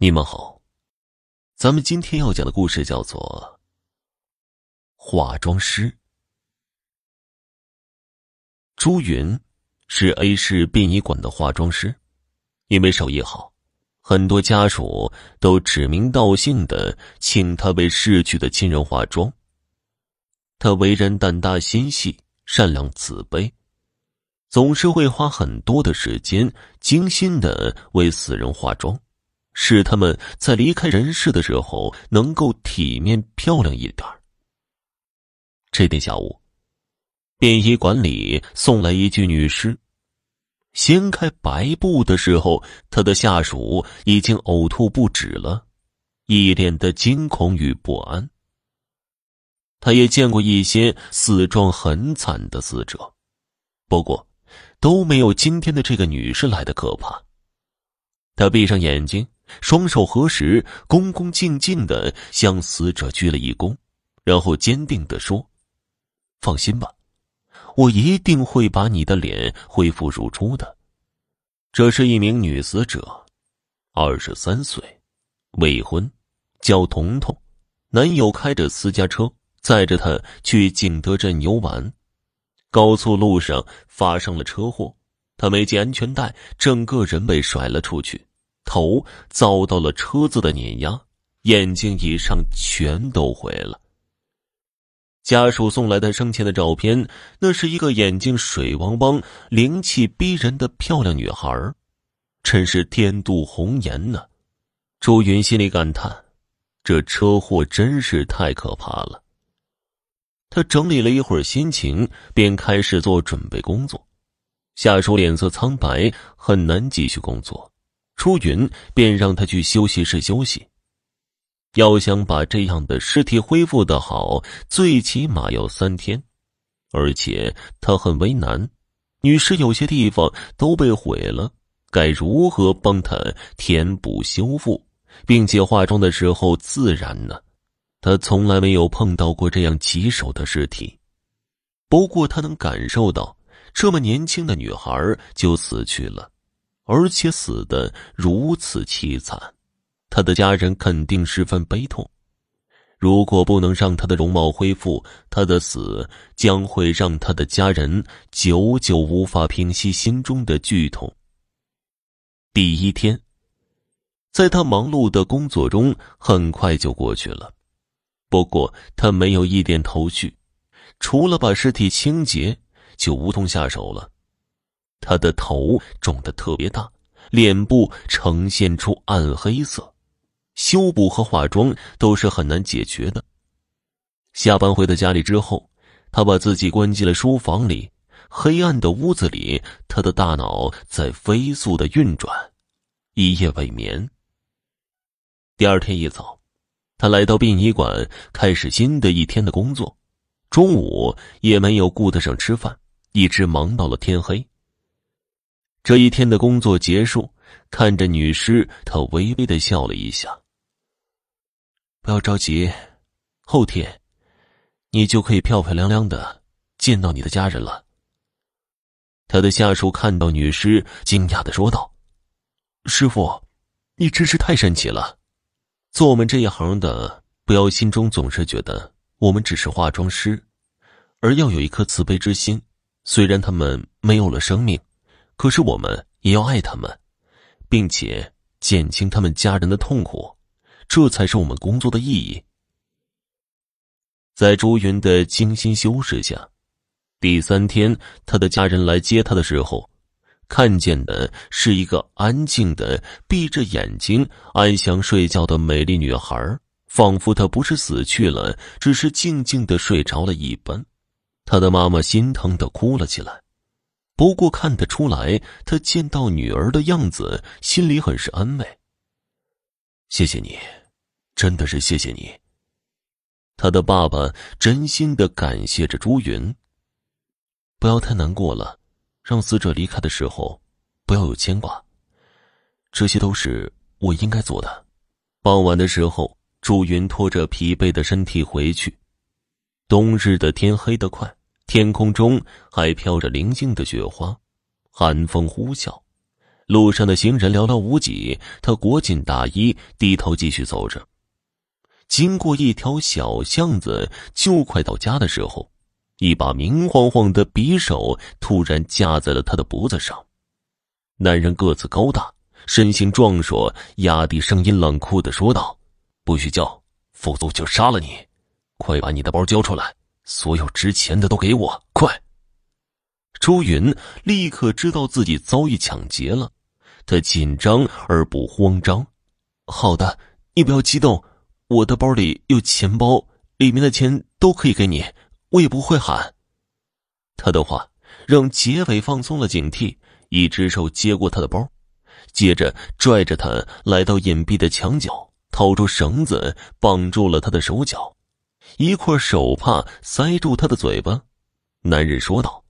你们好，咱们今天要讲的故事叫做《化妆师》。朱云是 A 市殡仪馆的化妆师，因为手艺好，很多家属都指名道姓的请他为逝去的亲人化妆。他为人胆大心细、善良慈悲，总是会花很多的时间精心的为死人化妆。使他们在离开人世的时候能够体面漂亮一点这天下午，殡仪馆里送来一具女尸，掀开白布的时候，他的下属已经呕吐不止了，一脸的惊恐与不安。他也见过一些死状很惨的死者，不过都没有今天的这个女士来的可怕。他闭上眼睛。双手合十，恭恭敬敬的向死者鞠了一躬，然后坚定的说：“放心吧，我一定会把你的脸恢复如初的。”这是一名女死者，二十三岁，未婚，叫彤彤，男友开着私家车载着她去景德镇游玩，高速路上发生了车祸，她没系安全带，整个人被甩了出去。头遭到了车子的碾压，眼睛以上全都毁了。家属送来的生前的照片，那是一个眼睛水汪汪、灵气逼人的漂亮女孩真是天妒红颜呢。朱云心里感叹：这车祸真是太可怕了。他整理了一会儿心情，便开始做准备工作。下属脸色苍白，很难继续工作。出云便让他去休息室休息。要想把这样的尸体恢复的好，最起码要三天，而且他很为难，女尸有些地方都被毁了，该如何帮他填补修复，并且化妆的时候自然呢？他从来没有碰到过这样棘手的尸体，不过他能感受到，这么年轻的女孩就死去了。而且死的如此凄惨，他的家人肯定十分悲痛。如果不能让他的容貌恢复，他的死将会让他的家人久久无法平息心中的剧痛。第一天，在他忙碌的工作中，很快就过去了。不过他没有一点头绪，除了把尸体清洁，就无从下手了。他的头肿得特别大，脸部呈现出暗黑色，修补和化妆都是很难解决的。下班回到家里之后，他把自己关进了书房里，黑暗的屋子里，他的大脑在飞速的运转，一夜未眠。第二天一早，他来到殡仪馆，开始新的一天的工作，中午也没有顾得上吃饭，一直忙到了天黑。这一天的工作结束，看着女尸，他微微的笑了一下。不要着急，后天，你就可以漂漂亮亮的见到你的家人了。他的下属看到女尸，惊讶的说道：“师傅，你真是太神奇了！做我们这一行的，不要心中总是觉得我们只是化妆师，而要有一颗慈悲之心。虽然他们没有了生命。”可是我们也要爱他们，并且减轻他们家人的痛苦，这才是我们工作的意义。在朱云的精心修饰下，第三天他的家人来接他的时候，看见的是一个安静的闭着眼睛安详睡觉的美丽女孩，仿佛她不是死去了，只是静静的睡着了一般。他的妈妈心疼的哭了起来。不过看得出来，他见到女儿的样子，心里很是安慰。谢谢你，真的是谢谢你。他的爸爸真心的感谢着朱云。不要太难过了，让死者离开的时候，不要有牵挂。这些都是我应该做的。傍晚的时候，朱云拖着疲惫的身体回去。冬日的天黑得快。天空中还飘着零星的雪花，寒风呼啸，路上的行人寥寥无几，他裹紧大衣，低头继续走着。经过一条小巷子，就快到家的时候，一把明晃晃的匕首突然架在了他的脖子上。男人个子高大，身形壮硕，压低声音冷酷的说道：“不许叫，否则我就杀了你！快把你的包交出来，所有值钱的都给我，快！”朱云立刻知道自己遭遇抢劫了。他紧张而不慌张。好的，你不要激动，我的包里有钱包，里面的钱都可以给你，我也不会喊。他的话让劫匪放松了警惕，一只手接过他的包，接着拽着他来到隐蔽的墙角，掏出绳子绑住了他的手脚，一块手帕塞住他的嘴巴。男人说道：“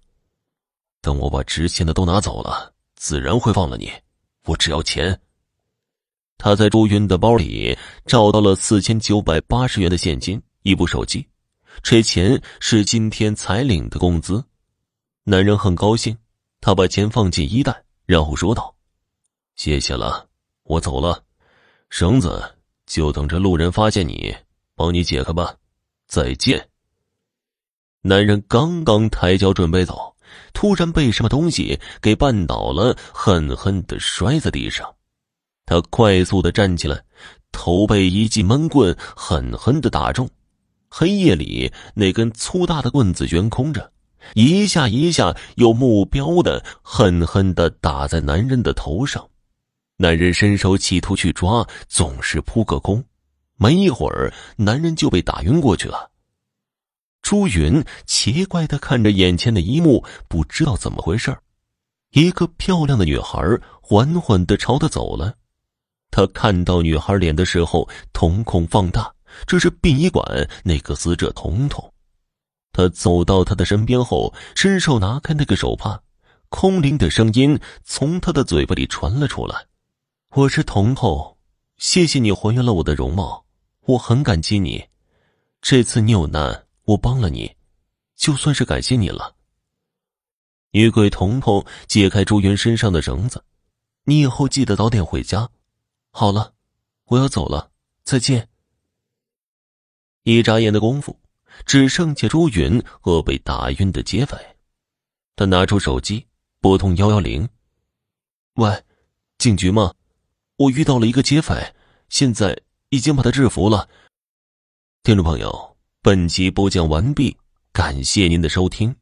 等我把值钱的都拿走了，自然会放了你。”我只要钱。他在朱云的包里找到了四千九百八十元的现金，一部手机，这钱是今天才领的工资。男人很高兴，他把钱放进衣袋，然后说道：“谢谢了，我走了。绳子就等着路人发现你，帮你解开吧。再见。”男人刚刚抬脚准备走。突然被什么东西给绊倒了，狠狠的摔在地上。他快速的站起来，头被一记闷棍狠狠的打中。黑夜里，那根粗大的棍子悬空着，一下一下有目标的狠狠的打在男人的头上。男人伸手企图去抓，总是扑个空。没一会儿，男人就被打晕过去了。朱云奇怪的看着眼前的一幕，不知道怎么回事一个漂亮的女孩缓缓的朝他走了。他看到女孩脸的时候，瞳孔放大，这是殡仪馆那个死者彤彤。他走到她的身边后，伸手拿开那个手帕，空灵的声音从他的嘴巴里传了出来：“我是彤彤，谢谢你还原了我的容貌，我很感激你。这次你有难。”我帮了你，就算是感谢你了。女鬼彤彤解开朱云身上的绳子，你以后记得早点回家。好了，我要走了，再见。一眨眼的功夫，只剩下朱云和被打晕的劫匪。他拿出手机拨通幺幺零：“喂，警局吗？我遇到了一个劫匪，现在已经把他制服了。”听众朋友。本集播讲完毕，感谢您的收听。